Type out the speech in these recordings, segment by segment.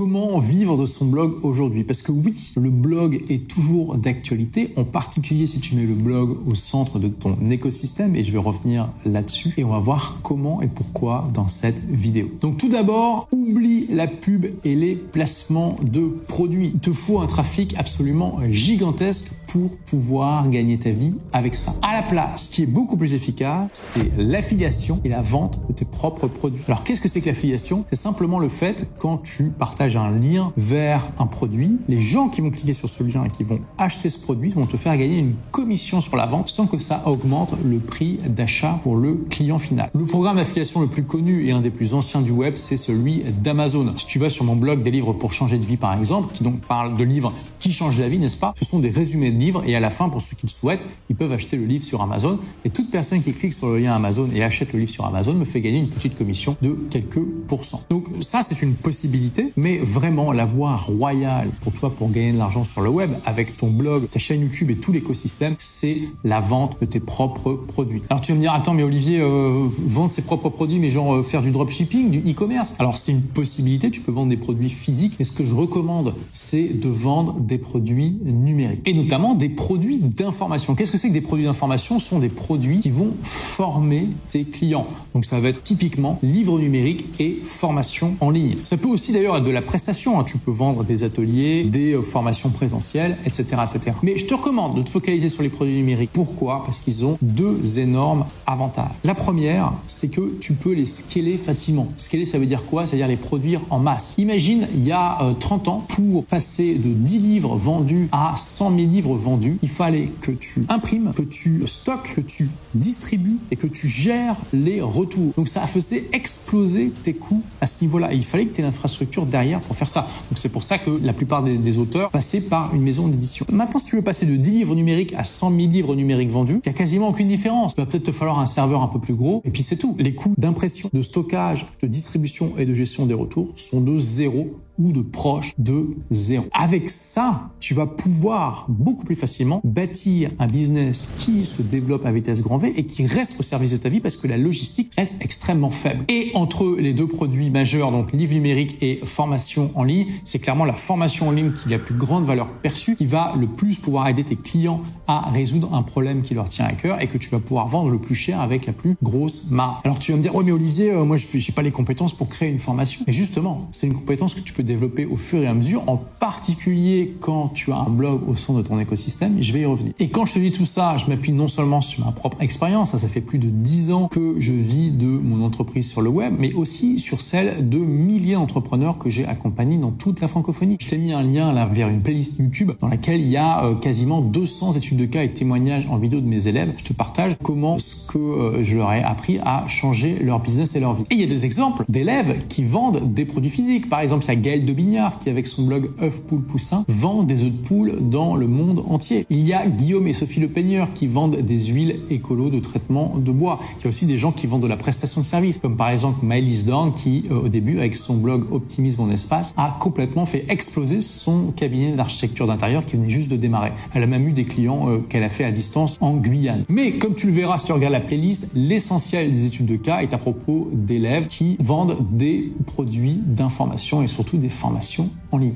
Comment vivre de son blog aujourd'hui Parce que oui, le blog est toujours d'actualité, en particulier si tu mets le blog au centre de ton écosystème, et je vais revenir là-dessus, et on va voir comment et pourquoi dans cette vidéo. Donc tout d'abord, oublie la pub et les placements de produits. Il te faut un trafic absolument gigantesque pour pouvoir gagner ta vie avec ça. À la place, ce qui est beaucoup plus efficace, c'est l'affiliation et la vente de tes propres produits. Alors qu'est-ce que c'est que l'affiliation? C'est simplement le fait quand tu partages un lien vers un produit, les gens qui vont cliquer sur ce lien et qui vont acheter ce produit vont te faire gagner une commission sur la vente sans que ça augmente le prix d'achat pour le client final. Le programme d'affiliation le plus connu et un des plus anciens du web, c'est celui d'Amazon. Si tu vas sur mon blog des livres pour changer de vie par exemple, qui donc parle de livres qui changent la vie, n'est-ce pas? Ce sont des résumés de livres et à la fin, pour ceux qui le souhaitent, ils peuvent acheter le livre sur Amazon et toute personne qui clique sur le lien Amazon et achète le livre sur Amazon me fait gagner une petite commission de quelques pourcents. Donc ça, c'est une possibilité, mais vraiment la voie royale pour toi pour gagner de l'argent sur le web avec ton blog, ta chaîne YouTube et tout l'écosystème, c'est la vente de tes propres produits. Alors tu vas me dire, attends, mais Olivier, euh, vendre ses propres produits, mais genre euh, faire du dropshipping, du e-commerce? Alors c'est une possibilité, tu peux vendre des produits physiques, mais ce que je recommande, c'est de vendre des produits numériques et notamment des produits d'information. Qu'est-ce que c'est que des produits d'information? Ce sont des produits qui vont former tes clients. Donc ça va être typiquement livre numérique et formation en ligne. Ça peut aussi d'ailleurs être de la prestation. Hein. Tu peux vendre des ateliers, des euh, formations présentielles, etc., etc. Mais je te recommande de te focaliser sur les produits numériques. Pourquoi? Parce qu'ils ont deux énormes avantages. La première, c'est que tu peux les scaler facilement. Scaler, ça veut dire quoi? C'est-à-dire les produire en masse. Imagine, il y a 30 euh, ans, pour passer de 10 livres vendus à 100 000 livres vendus, il fallait que tu imprimes, que tu stockes, que tu distribues et que tu gères les retours. Donc ça faisait exploser tes coûts à ce niveau-là. Et il fallait que tu aies l'infrastructure derrière pour faire ça. Donc c'est pour ça que la plupart des, auteurs passaient par une maison d'édition. Maintenant, si tu veux passer de 10 livres numériques à 100 000 livres numériques vendus, il n'y a quasiment aucune différence. Il va peut-être te falloir un serveur un peu plus gros. Et puis c'est tout. Les coûts d'impression, de stockage, de distribution et de gestion des retours sont de zéro ou de proche de zéro. Avec ça, tu vas pouvoir beaucoup plus facilement bâtir un business qui se développe à vitesse grand V et qui reste au service de ta vie parce que la logistique reste extrêmement faible. Et entre les deux produits majeurs, donc livre numérique et formation en ligne, c'est clairement la formation en ligne qui a la plus grande valeur perçue, qui va le plus pouvoir aider tes clients à résoudre un problème qui leur tient à cœur et que tu vas pouvoir vendre le plus cher avec la plus grosse marge. Alors tu vas me dire, oh mais Olivier, euh, moi je n'ai pas les compétences pour créer une formation. Et justement, c'est une compétence que tu peux développer au fur et à mesure, en particulier quand tu as un blog au sein de ton écosystème, je vais y revenir. Et quand je te dis tout ça, je m'appuie non seulement sur ma propre expérience, ça, ça fait plus de 10 ans que je vis de mon entreprise sur le web, mais aussi sur celle de milliers d'entrepreneurs que j'ai accompagnés dans toute la francophonie. Je t'ai mis un lien là vers une playlist YouTube dans laquelle il y a euh, quasiment 200 études de cas et témoignages en vidéo de mes élèves. Je te partage comment ce que euh, je leur ai appris à changer leur business et leur vie. Et il y a des exemples d'élèves qui vendent des produits physiques. Par exemple, il y a Gaël de Bignard qui, avec son blog œuf poule poussin, vend des œufs de poule dans le monde entier. Il y a Guillaume et Sophie Le Peigneur qui vendent des huiles écolo de traitement de bois. Il y a aussi des gens qui vendent de la prestation de service, comme par exemple Maëlys Dorn qui, euh, au début, avec son blog Optimisme en espace, a complètement fait exploser son cabinet d'architecture d'intérieur qui venait juste de démarrer. Elle a même eu des clients euh, qu'elle a fait à distance en Guyane. Mais comme tu le verras si tu regardes la playlist, l'essentiel des études de cas est à propos d'élèves qui vendent des produits d'information et surtout des formations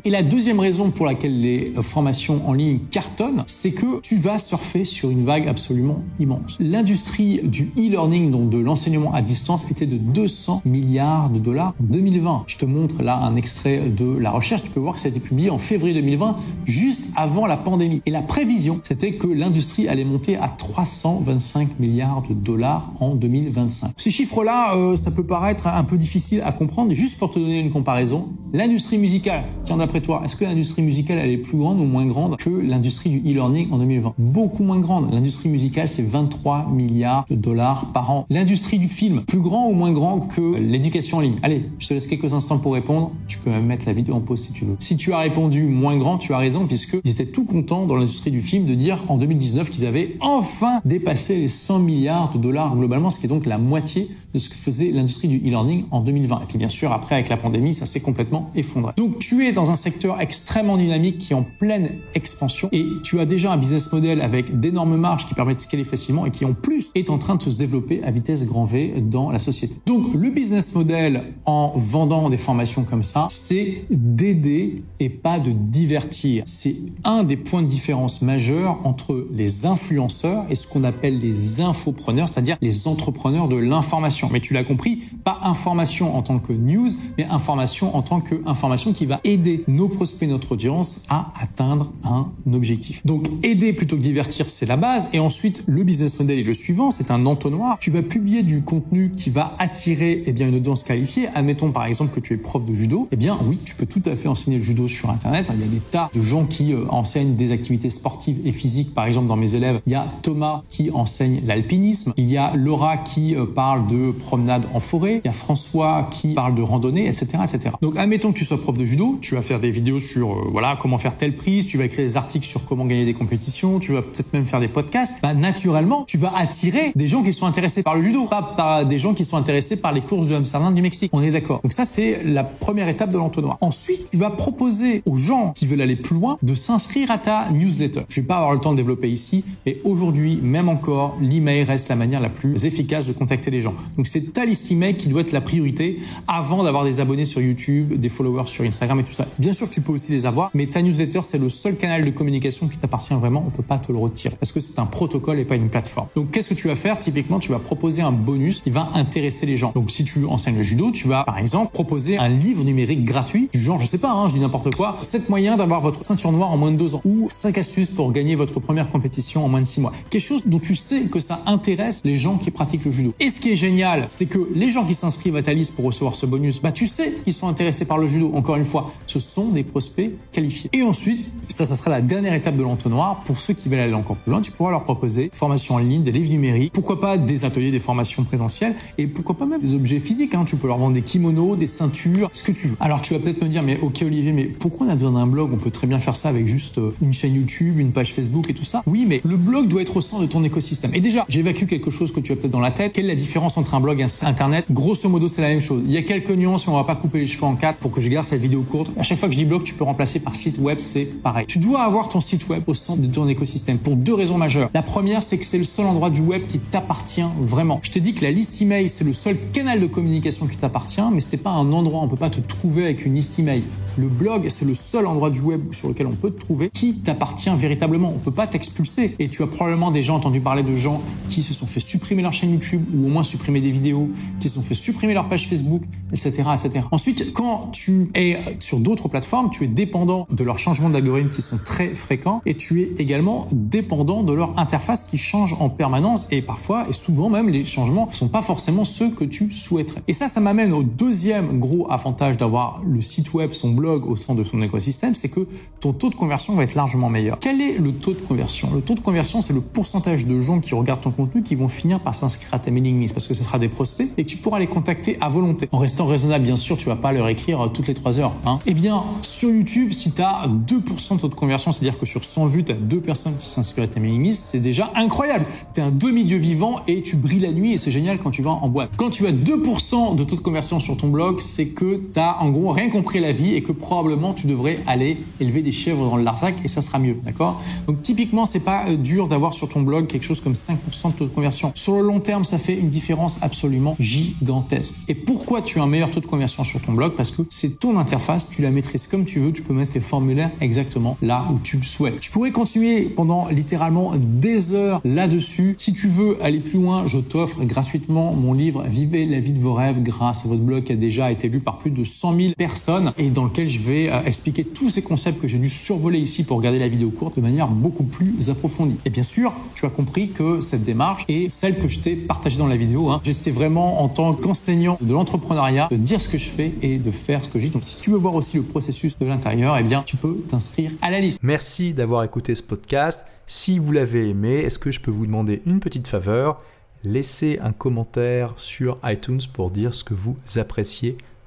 Et la deuxième raison pour laquelle les euh, formations en ligne cartonnent, c'est que tu vas surfer sur une vague absolument immense. L'industrie du e-learning, donc de l'enseignement à distance, était de 200 milliards de dollars en 2020. Je te montre là un extrait de la recherche. Tu peux voir que ça a été publié en février 2020, juste avant la pandémie. Et la prévision, c'était que l'industrie allait monter à 325 milliards de dollars en 2025. Ces chiffres-là, euh, ça peut paraître un peu difficile à comprendre. Juste pour te donner une comparaison, l'industrie musicale, tiens d'après toi, est-ce que l'industrie musicale elle est plus grande ou moins grande que l'industrie du e-learning en 2020 Beaucoup moins grande. L'industrie musicale, c'est 23 milliards de dollars par an. L'industrie du film, plus grand ou moins grand que l'éducation en ligne? Allez, je te laisse quelques instants pour répondre. Tu peux même mettre la vidéo en pause si tu veux. Si tu as répondu moins grand, tu as raison puisque ils étaient tout contents dans l'industrie du film de dire en 2019 qu'ils avaient enfin dépassé les 100 milliards de dollars globalement, ce qui est donc la moitié de ce que faisait l'industrie du e-learning en 2020. Et puis bien sûr, après, avec la pandémie, ça s'est complètement effondré. Donc tu es dans un secteur extrêmement dynamique qui est en pleine expansion et tu as déjà un business model avec d'énormes marges qui permettent de scaler facilement et qui en plus est en train de se développer à vitesse grand V dans la société. Donc le business model en vendant des formations comme ça, c'est d'aider et pas de divertir. C'est un des points de différence majeurs entre les influenceurs et ce qu'on appelle les infopreneurs, c'est-à-dire les entrepreneurs de l'information. Mais tu l'as compris, pas information en tant que news, mais information en tant que information qui va aider nos prospects, notre audience à atteindre un objectif. Donc aider plutôt que divertir, c'est la base. Et ensuite, le business model est le suivant, c'est un entonnoir. Tu vas publier du contenu qui va attirer eh bien, une audience qualifiée. Admettons par exemple que tu es prof de judo. Eh bien oui, tu peux tout à fait enseigner le judo sur Internet. Il y a des tas de gens qui euh, enseignent des activités sportives et physiques. Par exemple, dans mes élèves, il y a Thomas qui enseigne l'alpinisme. Il y a Laura qui euh, parle de promenade en forêt. Il y a François qui parle de randonnée, etc., etc. Donc admettons que tu sois prof de judo, tu vas faire des vidéos sur euh, voilà comment faire telle prise, tu vas écrire des articles sur comment gagner des compétitions, tu vas peut-être même faire des podcasts. Bah naturellement, tu vas attirer des gens qui sont intéressés par le judo, pas par des gens qui sont intéressés par les courses de Amsterdam du Mexique. On est d'accord. Donc ça c'est la première étape de l'entonnoir. Ensuite, tu vas proposer aux gens qui veulent aller plus loin de s'inscrire à ta newsletter. Je vais pas avoir le temps de développer ici, mais aujourd'hui, même encore, l'email reste la manière la plus efficace de contacter les gens. Donc c'est ta liste email qui doit être la priorité avant d'avoir des abonnés sur YouTube, des followers sur Instagram et tout ça. Bien sûr, tu peux aussi les avoir, mais ta newsletter, c'est le seul canal de communication qui t'appartient vraiment. On peut pas te le retirer parce que c'est un protocole et pas une plateforme. Donc qu'est-ce que tu vas faire? Typiquement, tu vas proposer un bonus qui va intéresser les gens. Donc si tu enseignes le judo, tu vas par exemple proposer un livre numérique gratuit du genre, je sais pas, hein, je dis n'importe quoi, 7 moyens d'avoir votre ceinture noire en moins de 2 ans ou 5 astuces pour gagner votre première compétition en moins de 6 mois. Quelque chose dont tu sais que ça intéresse les gens qui pratiquent le judo. Et ce qui est génial, c'est que les gens qui s'inscrivent à ta liste pour recevoir ce bonus, bah tu sais qu'ils sont intéressés par le judo. Encore une fois, ce sont des prospects qualifiés. Et ensuite, ça, ça sera la dernière étape de l'entonnoir. Pour ceux qui veulent aller encore plus loin, tu pourras leur proposer formation en ligne, des livres numériques, pourquoi pas des ateliers, des formations présentielles et pourquoi pas même des objets physiques. Hein. Tu peux leur vendre des kimonos, des ceintures, ce que tu veux. Alors tu vas peut-être me dire, mais ok Olivier, mais pourquoi on a besoin d'un blog? On peut très bien faire ça avec juste euh, une chaîne YouTube, une page Facebook et tout ça. Oui, mais le blog doit être au centre de ton écosystème. Et déjà, j'évacue quelque chose que tu as peut-être dans la tête. Quelle est la différence entre un blog internet Grosso modo, c'est la même chose. Il y a quelques nuances, mais on va pas couper les cheveux en quatre pour que je garde cette vidéo courte. À chaque fois que je dis blog, tu peux remplacer par site web, c'est pareil. Tu dois avoir ton site web au centre de ton écosystème pour deux raisons majeures. La première, c'est que c'est le seul endroit du web qui t'appartient vraiment. Je te dis que la liste email, c'est le seul canal de communication qui t'appartient, mais c'est pas un endroit, on peut pas te trouver avec une liste email. Le blog, c'est le seul endroit du web sur lequel on peut te trouver qui t'appartient véritablement. On peut pas t'expulser. Et tu as probablement déjà entendu parler de gens qui se sont fait supprimer leur chaîne YouTube ou au moins supprimer des vidéos, qui se sont fait supprimer leur page Facebook, etc., etc. Ensuite, quand tu es sur d'autres plateformes, tu es dépendant de leurs changements d'algorithme qui sont très fréquents et tu es également dépendant de leur interface qui change en permanence et parfois et souvent même les changements ne sont pas forcément ceux que tu souhaiterais. Et ça, ça m'amène au deuxième gros avantage d'avoir le site web, son blog au centre de son écosystème, c'est que ton taux de conversion va être largement meilleur. Quel est le taux de conversion? Le taux de conversion, c'est le pourcentage de gens qui regardent ton contenu qui vont finir par s'inscrire à ta mailing list parce que ce sera des prospects et que tu pourras les contacter à volonté. En restant raisonnable, bien sûr, tu vas pas leur écrire toutes les 3 heures. Hein. Eh bien, sur YouTube, si tu as 2% de taux de conversion, c'est-à-dire que sur 100 vues, tu as 2 personnes qui s'inscrivent à ta mailing list, c'est déjà incroyable. Tu es un demi-dieu vivant et tu brilles la nuit et c'est génial quand tu vas en boîte. Quand tu as 2% de taux de conversion sur ton blog, c'est que tu as en gros rien compris la vie et que probablement tu devrais aller élever des chèvres dans le Larzac et ça sera mieux, d'accord? Donc typiquement, c'est pas euh, dur d'avoir sur ton blog quelque chose comme 5% de taux de conversion. Sur le long terme, ça fait une différence absolument gigantesque. Et pourquoi tu as un meilleur taux de conversion sur ton blog? Parce que c'est ton interface, tu la maîtrises comme tu veux, tu peux mettre tes formulaires exactement là où tu le souhaites. Je pourrais continuer pendant littéralement des heures là-dessus. Si tu veux aller plus loin, je t'offre gratuitement mon livre Vivez la vie de vos rêves grâce à votre blog qui a déjà été lu par plus de 100 000 personnes et dans lequel je vais euh, expliquer tous ces concepts que j'ai dû survoler ici pour regarder la vidéo courte de manière beaucoup plus approfondie. Et bien sûr, tu as compris que cette démarche est celle que je t'ai partagée dans la vidéo. Hein. J'essaie vraiment en tant qu'enseignant de l'entrepreneuriat de dire ce que je fais et de faire ce que je dis. Donc si tu veux voir aussi le processus de l'intérieur, eh bien tu peux t'inscrire à la liste. Merci d'avoir écouté ce podcast. Si vous l'avez aimé, est-ce que je peux vous demander une petite faveur? Laissez un commentaire sur iTunes pour dire ce que vous appréciez